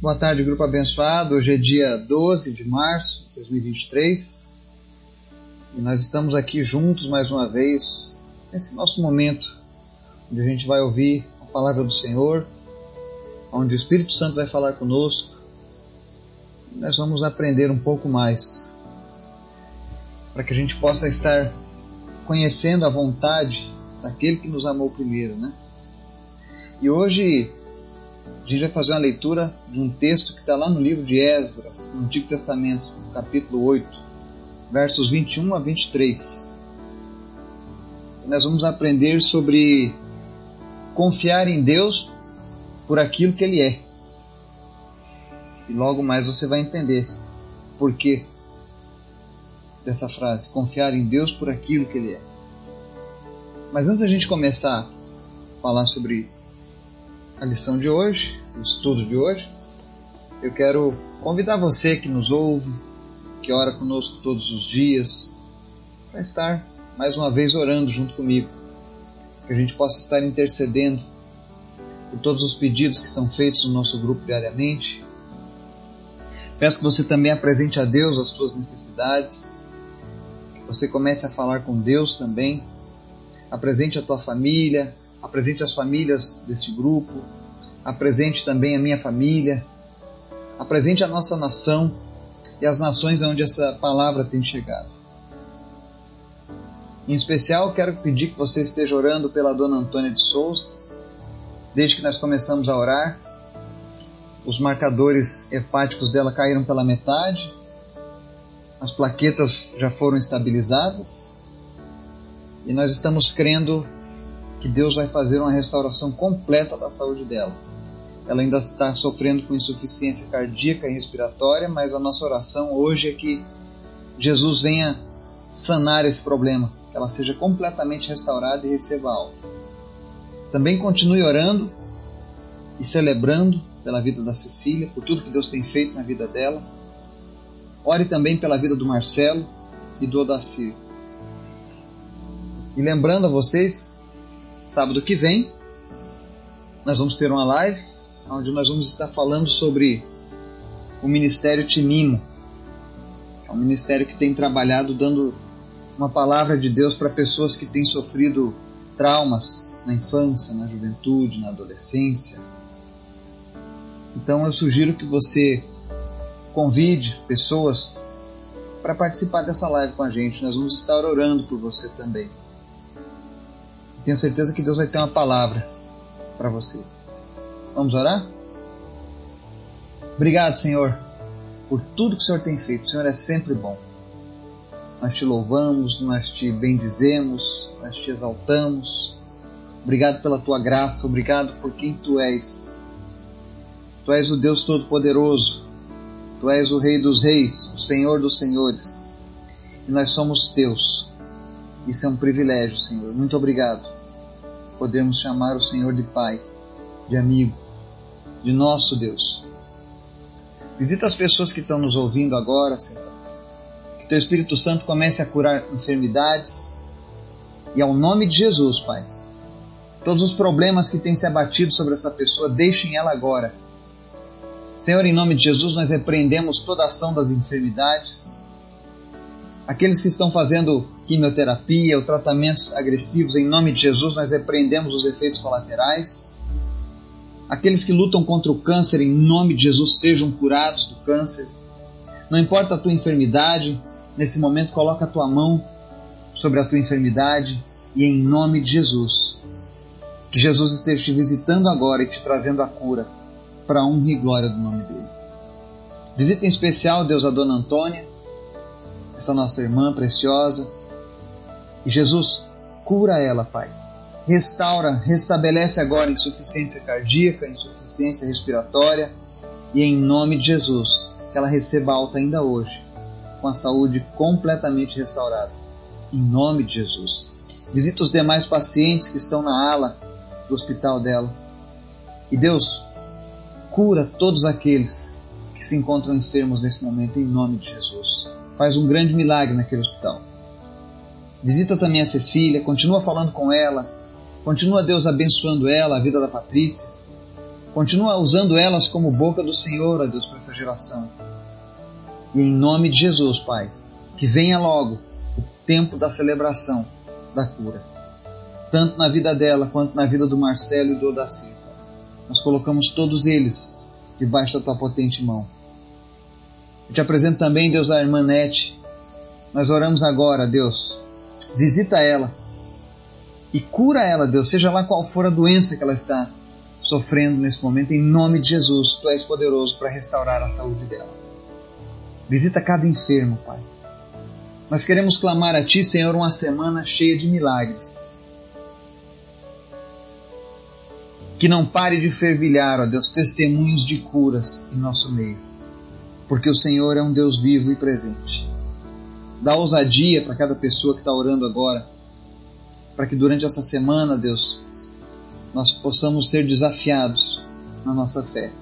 Boa tarde, grupo abençoado. Hoje é dia 12 de março de 2023 e nós estamos aqui juntos mais uma vez nesse nosso momento onde a gente vai ouvir a palavra do Senhor, onde o Espírito Santo vai falar conosco e nós vamos aprender um pouco mais para que a gente possa estar conhecendo a vontade daquele que nos amou primeiro, né? E hoje a gente vai fazer uma leitura de um texto que está lá no livro de Esdras, no Antigo Testamento, capítulo 8, versos 21 a 23. E nós vamos aprender sobre confiar em Deus por aquilo que Ele é. E logo mais você vai entender por que dessa frase: confiar em Deus por aquilo que Ele é. Mas antes da gente começar a falar sobre a lição de hoje, o estudo de hoje, eu quero convidar você que nos ouve, que ora conosco todos os dias, para estar mais uma vez orando junto comigo, que a gente possa estar intercedendo por todos os pedidos que são feitos no nosso grupo diariamente. Peço que você também apresente a Deus as suas necessidades, que você comece a falar com Deus também. Apresente a tua família, apresente as famílias deste grupo, apresente também a minha família, apresente a nossa nação e as nações onde essa palavra tem chegado. Em especial, quero pedir que você esteja orando pela dona Antônia de Souza. Desde que nós começamos a orar, os marcadores hepáticos dela caíram pela metade, as plaquetas já foram estabilizadas e nós estamos crendo que Deus vai fazer uma restauração completa da saúde dela. Ela ainda está sofrendo com insuficiência cardíaca e respiratória, mas a nossa oração hoje é que Jesus venha sanar esse problema, que ela seja completamente restaurada e receba alta. Também continue orando e celebrando pela vida da Cecília, por tudo que Deus tem feito na vida dela. Ore também pela vida do Marcelo e do Odacir. E lembrando a vocês Sábado que vem, nós vamos ter uma live onde nós vamos estar falando sobre o Ministério Timimo. É um ministério que tem trabalhado dando uma palavra de Deus para pessoas que têm sofrido traumas na infância, na juventude, na adolescência. Então eu sugiro que você convide pessoas para participar dessa live com a gente. Nós vamos estar orando por você também. Tenho certeza que Deus vai ter uma palavra para você. Vamos orar? Obrigado, Senhor, por tudo que o Senhor tem feito. O Senhor é sempre bom. Nós te louvamos, nós te bendizemos, nós te exaltamos. Obrigado pela tua graça, obrigado por quem tu és. Tu és o Deus Todo-Poderoso, tu és o Rei dos Reis, o Senhor dos Senhores. E nós somos teus. Isso é um privilégio, Senhor. Muito obrigado podemos chamar o Senhor de Pai, de amigo, de nosso Deus. Visita as pessoas que estão nos ouvindo agora, Senhor. Que Teu Espírito Santo comece a curar enfermidades. E ao nome de Jesus, Pai, todos os problemas que têm se abatido sobre essa pessoa, deixem ela agora. Senhor, em nome de Jesus, nós repreendemos toda ação das enfermidades Aqueles que estão fazendo quimioterapia ou tratamentos agressivos, em nome de Jesus, nós repreendemos os efeitos colaterais. Aqueles que lutam contra o câncer, em nome de Jesus, sejam curados do câncer. Não importa a tua enfermidade, nesse momento coloca a tua mão sobre a tua enfermidade e em nome de Jesus. Que Jesus esteja te visitando agora e te trazendo a cura para a honra e glória do nome dele. Visita em especial, Deus, a Dona Antônia, essa nossa irmã preciosa. E Jesus, cura ela, Pai. Restaura, restabelece agora insuficiência cardíaca, insuficiência respiratória. E em nome de Jesus, que ela receba alta ainda hoje, com a saúde completamente restaurada. Em nome de Jesus. Visita os demais pacientes que estão na ala do hospital dela. E Deus, cura todos aqueles que se encontram enfermos nesse momento, em nome de Jesus faz um grande milagre naquele hospital. Visita também a Cecília, continua falando com ela, continua Deus abençoando ela, a vida da Patrícia. Continua usando elas como boca do Senhor, ó Deus, para essa geração. E em nome de Jesus, Pai, que venha logo o tempo da celebração da cura, tanto na vida dela quanto na vida do Marcelo e do Odaci. Nós colocamos todos eles debaixo da tua potente mão. Eu te apresento também, Deus, a irmã Nete. Nós oramos agora, Deus. Visita ela e cura ela, Deus, seja lá qual for a doença que ela está sofrendo nesse momento, em nome de Jesus. Tu és poderoso para restaurar a saúde dela. Visita cada enfermo, Pai. Nós queremos clamar a Ti, Senhor, uma semana cheia de milagres. Que não pare de fervilhar, ó Deus, testemunhos de curas em nosso meio. Porque o Senhor é um Deus vivo e presente. Dá ousadia para cada pessoa que está orando agora, para que durante essa semana, Deus, nós possamos ser desafiados na nossa fé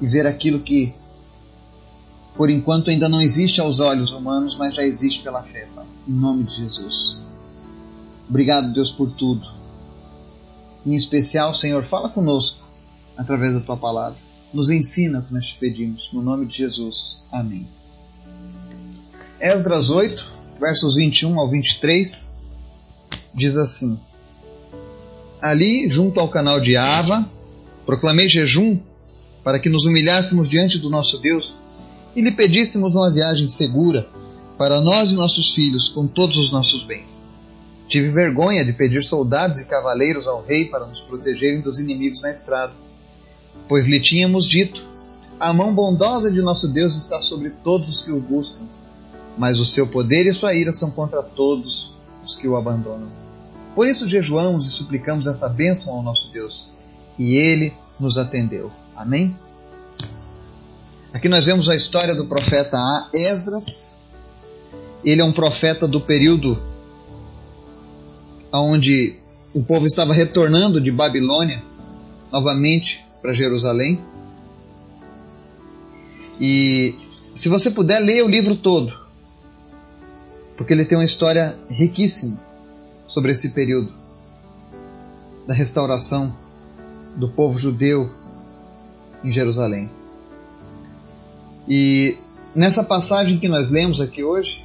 e ver aquilo que por enquanto ainda não existe aos olhos humanos, mas já existe pela fé, Pai. Em nome de Jesus. Obrigado, Deus, por tudo. Em especial, Senhor, fala conosco através da tua palavra. Nos ensina o que nós te pedimos. No nome de Jesus. Amém. Esdras 8, versos 21 ao 23, diz assim: Ali, junto ao canal de Ava, proclamei jejum para que nos humilhássemos diante do nosso Deus e lhe pedíssemos uma viagem segura para nós e nossos filhos com todos os nossos bens. Tive vergonha de pedir soldados e cavaleiros ao rei para nos protegerem dos inimigos na estrada, pois lhe tínhamos dito: A mão bondosa de nosso Deus está sobre todos os que o buscam, mas o seu poder e sua ira são contra todos os que o abandonam. Por isso jejuamos e suplicamos essa bênção ao nosso Deus, e ele nos atendeu. Amém? Aqui nós vemos a história do profeta Esdras. Ele é um profeta do período onde o povo estava retornando de Babilônia novamente para Jerusalém. E se você puder, leia o livro todo, porque ele tem uma história riquíssima sobre esse período da restauração do povo judeu em Jerusalém. E nessa passagem que nós lemos aqui hoje,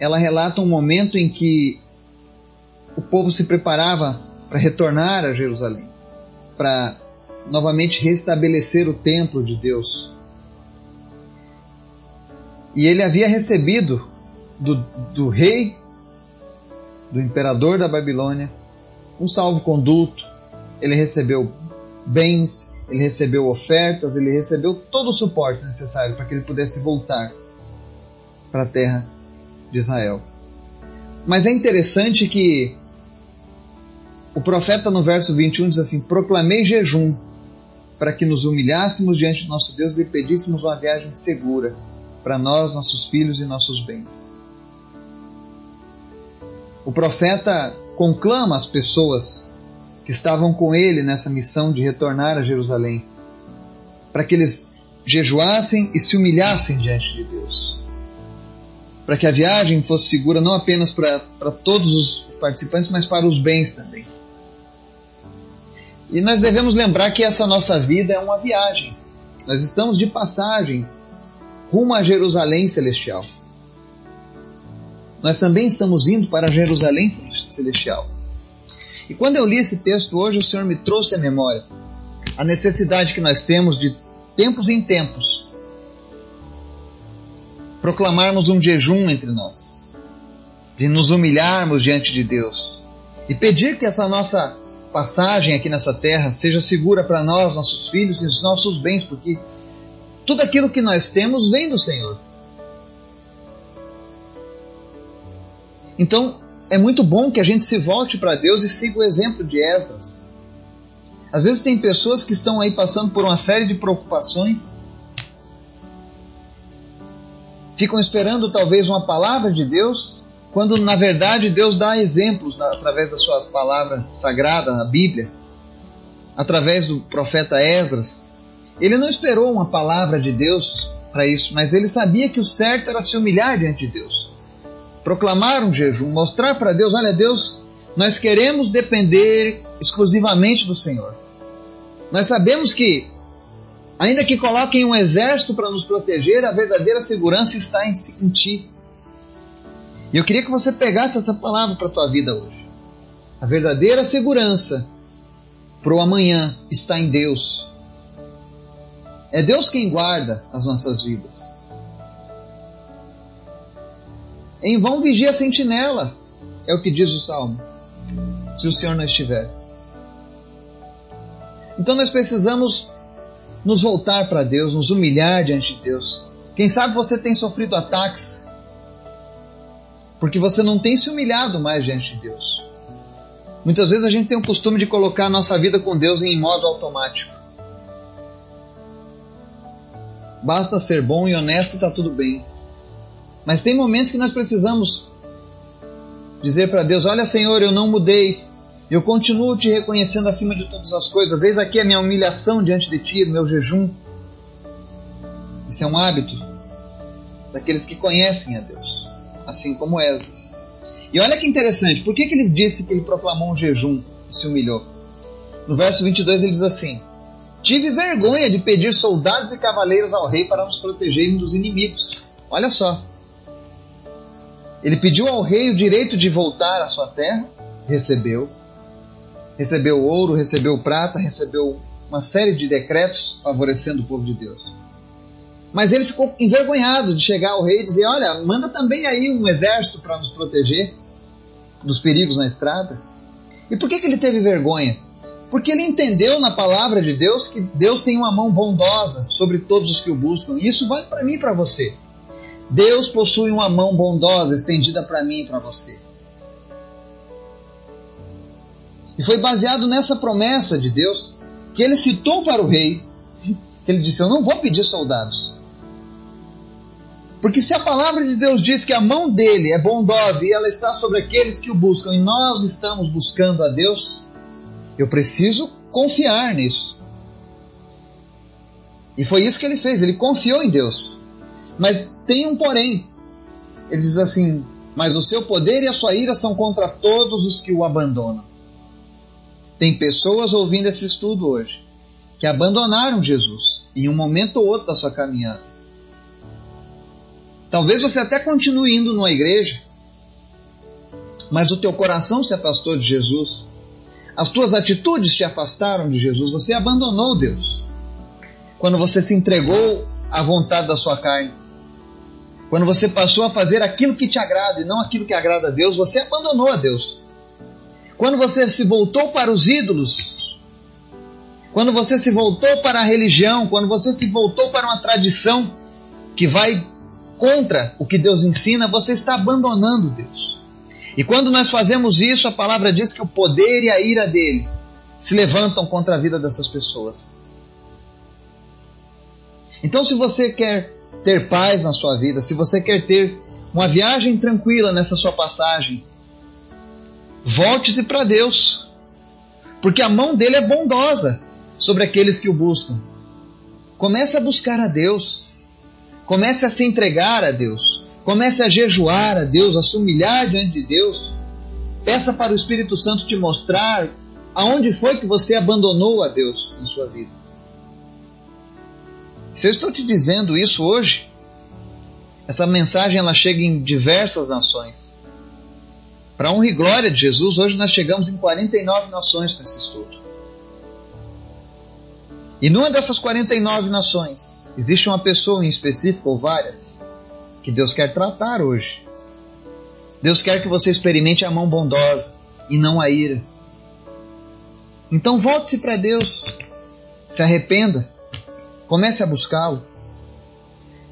ela relata um momento em que o povo se preparava para retornar a Jerusalém, para novamente restabelecer o templo de Deus. E ele havia recebido do, do rei, do imperador da Babilônia, um salvo-conduto, ele recebeu bens, ele recebeu ofertas, ele recebeu todo o suporte necessário para que ele pudesse voltar para a terra de Israel. Mas é interessante que o profeta no verso 21 diz assim: Proclamei jejum para que nos humilhássemos diante do nosso Deus e lhe pedíssemos uma viagem segura para nós, nossos filhos e nossos bens. O profeta conclama as pessoas que estavam com ele nessa missão de retornar a Jerusalém, para que eles jejuassem e se humilhassem diante de Deus. Para que a viagem fosse segura não apenas para, para todos os participantes, mas para os bens também. E nós devemos lembrar que essa nossa vida é uma viagem. Nós estamos de passagem rumo a Jerusalém celestial. Nós também estamos indo para Jerusalém celestial. E quando eu li esse texto hoje, o Senhor me trouxe à memória a necessidade que nós temos de tempos em tempos proclamarmos um jejum entre nós, de nos humilharmos diante de Deus e pedir que essa nossa passagem aqui nessa terra seja segura para nós, nossos filhos e os nossos bens, porque tudo aquilo que nós temos vem do Senhor. Então, é muito bom que a gente se volte para Deus e siga o exemplo de Esdras. Às vezes tem pessoas que estão aí passando por uma série de preocupações, ficam esperando talvez uma palavra de Deus, quando na verdade Deus dá exemplos através da sua palavra sagrada, na Bíblia, através do profeta Esdras. Ele não esperou uma palavra de Deus para isso, mas ele sabia que o certo era se humilhar diante de Deus proclamar um jejum, mostrar para Deus: olha, Deus, nós queremos depender exclusivamente do Senhor. Nós sabemos que, ainda que coloquem um exército para nos proteger, a verdadeira segurança está em, em ti. E eu queria que você pegasse essa palavra para a tua vida hoje. A verdadeira segurança para o amanhã está em Deus. É Deus quem guarda as nossas vidas. Em vão vigia a sentinela, é o que diz o salmo, se o Senhor não estiver. Então nós precisamos nos voltar para Deus, nos humilhar diante de Deus. Quem sabe você tem sofrido ataques porque você não tem se humilhado mais diante de Deus. Muitas vezes a gente tem o costume de colocar a nossa vida com Deus em modo automático. Basta ser bom e honesto e está tudo bem. Mas tem momentos que nós precisamos dizer para Deus: Olha, Senhor, eu não mudei. Eu continuo te reconhecendo acima de todas as coisas. Eis aqui a minha humilhação diante de ti, meu jejum. Isso é um hábito daqueles que conhecem a Deus assim como Esdras. E olha que interessante, por que, que ele disse que ele proclamou um jejum e se humilhou? No verso 22 ele diz assim: Tive vergonha de pedir soldados e cavaleiros ao rei para nos protegerem dos inimigos. Olha só. Ele pediu ao rei o direito de voltar à sua terra, recebeu. Recebeu ouro, recebeu prata, recebeu uma série de decretos favorecendo o povo de Deus. Mas ele ficou envergonhado de chegar ao rei e dizer: Olha, manda também aí um exército para nos proteger dos perigos na estrada. E por que, que ele teve vergonha? Porque ele entendeu na palavra de Deus que Deus tem uma mão bondosa sobre todos os que o buscam. E isso vale para mim e para você. Deus possui uma mão bondosa estendida para mim e para você. E foi baseado nessa promessa de Deus que ele citou para o rei. Ele disse: Eu não vou pedir soldados. Porque se a palavra de Deus diz que a mão dele é bondosa e ela está sobre aqueles que o buscam, e nós estamos buscando a Deus, eu preciso confiar nisso. E foi isso que ele fez, ele confiou em Deus. Mas tem um porém. Ele diz assim: Mas o seu poder e a sua ira são contra todos os que o abandonam. Tem pessoas ouvindo esse estudo hoje que abandonaram Jesus em um momento ou outro da sua caminhada. Talvez você até continue indo numa igreja, mas o teu coração se afastou de Jesus. As tuas atitudes te afastaram de Jesus. Você abandonou Deus. Quando você se entregou à vontade da sua carne. Quando você passou a fazer aquilo que te agrada e não aquilo que agrada a Deus, você abandonou a Deus. Quando você se voltou para os ídolos, quando você se voltou para a religião, quando você se voltou para uma tradição que vai contra o que Deus ensina, você está abandonando Deus. E quando nós fazemos isso, a palavra diz que o poder e a ira dele se levantam contra a vida dessas pessoas. Então, se você quer ter paz na sua vida, se você quer ter uma viagem tranquila nessa sua passagem, volte-se para Deus, porque a mão dele é bondosa sobre aqueles que o buscam. Comece a buscar a Deus. Comece a se entregar a Deus. Comece a jejuar a Deus, a se humilhar diante de Deus. Peça para o Espírito Santo te mostrar aonde foi que você abandonou a Deus em sua vida. Se eu estou te dizendo isso hoje, essa mensagem ela chega em diversas nações. Para honra e glória de Jesus, hoje nós chegamos em 49 nações com esse estudo. E numa dessas 49 nações, existe uma pessoa em específico ou várias que Deus quer tratar hoje. Deus quer que você experimente a mão bondosa e não a ira. Então volte-se para Deus, se arrependa, comece a buscá-lo,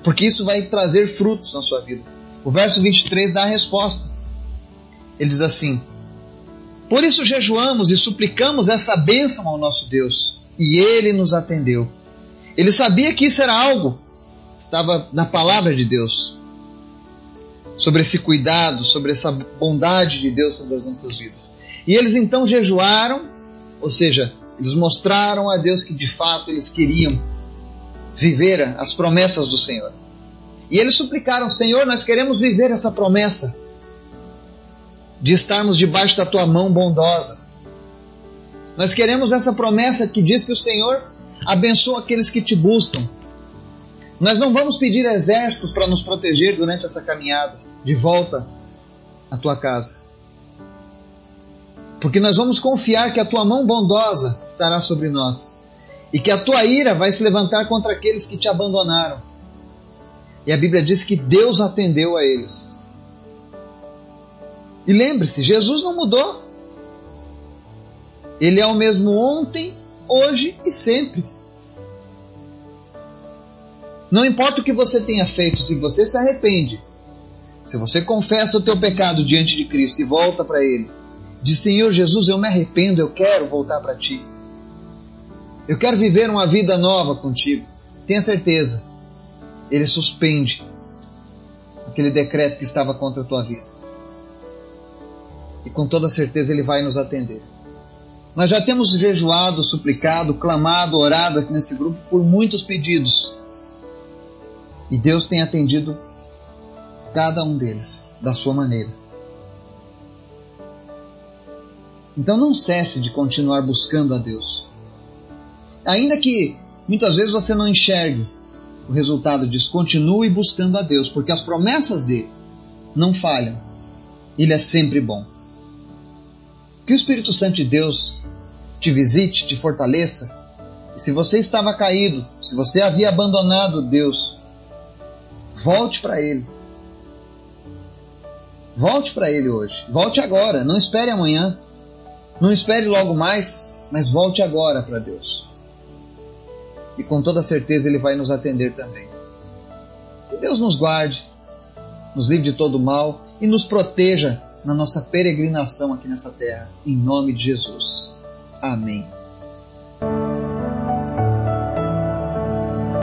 porque isso vai trazer frutos na sua vida. O verso 23 dá a resposta. Ele diz assim: Por isso jejuamos e suplicamos essa bênção ao nosso Deus e ele nos atendeu. Ele sabia que isso era algo, estava na palavra de Deus, sobre esse cuidado, sobre essa bondade de Deus sobre as nossas vidas. E eles então jejuaram, ou seja, eles mostraram a Deus que de fato eles queriam viver as promessas do Senhor. E eles suplicaram: Senhor, nós queremos viver essa promessa de estarmos debaixo da tua mão bondosa Nós queremos essa promessa que diz que o Senhor abençoa aqueles que te buscam. Nós não vamos pedir exércitos para nos proteger durante essa caminhada de volta à tua casa. Porque nós vamos confiar que a tua mão bondosa estará sobre nós e que a tua ira vai se levantar contra aqueles que te abandonaram. E a Bíblia diz que Deus atendeu a eles. E lembre-se, Jesus não mudou. Ele é o mesmo ontem, hoje e sempre. Não importa o que você tenha feito, se você se arrepende, se você confessa o teu pecado diante de Cristo e volta para Ele, diz: Senhor Jesus, eu me arrependo, eu quero voltar para Ti. Eu quero viver uma vida nova contigo. Tenha certeza, Ele suspende aquele decreto que estava contra a tua vida. E com toda certeza Ele vai nos atender. Nós já temos jejuado, suplicado, clamado, orado aqui nesse grupo por muitos pedidos. E Deus tem atendido cada um deles da sua maneira. Então não cesse de continuar buscando a Deus. Ainda que muitas vezes você não enxergue o resultado disso, continue buscando a Deus, porque as promessas dele não falham. Ele é sempre bom. Que o Espírito Santo de Deus te visite, te fortaleça. E se você estava caído, se você havia abandonado Deus, volte para Ele. Volte para Ele hoje. Volte agora. Não espere amanhã. Não espere logo mais, mas volte agora para Deus. E com toda certeza Ele vai nos atender também. Que Deus nos guarde, nos livre de todo mal e nos proteja na nossa peregrinação aqui nessa terra, em nome de Jesus. Amém.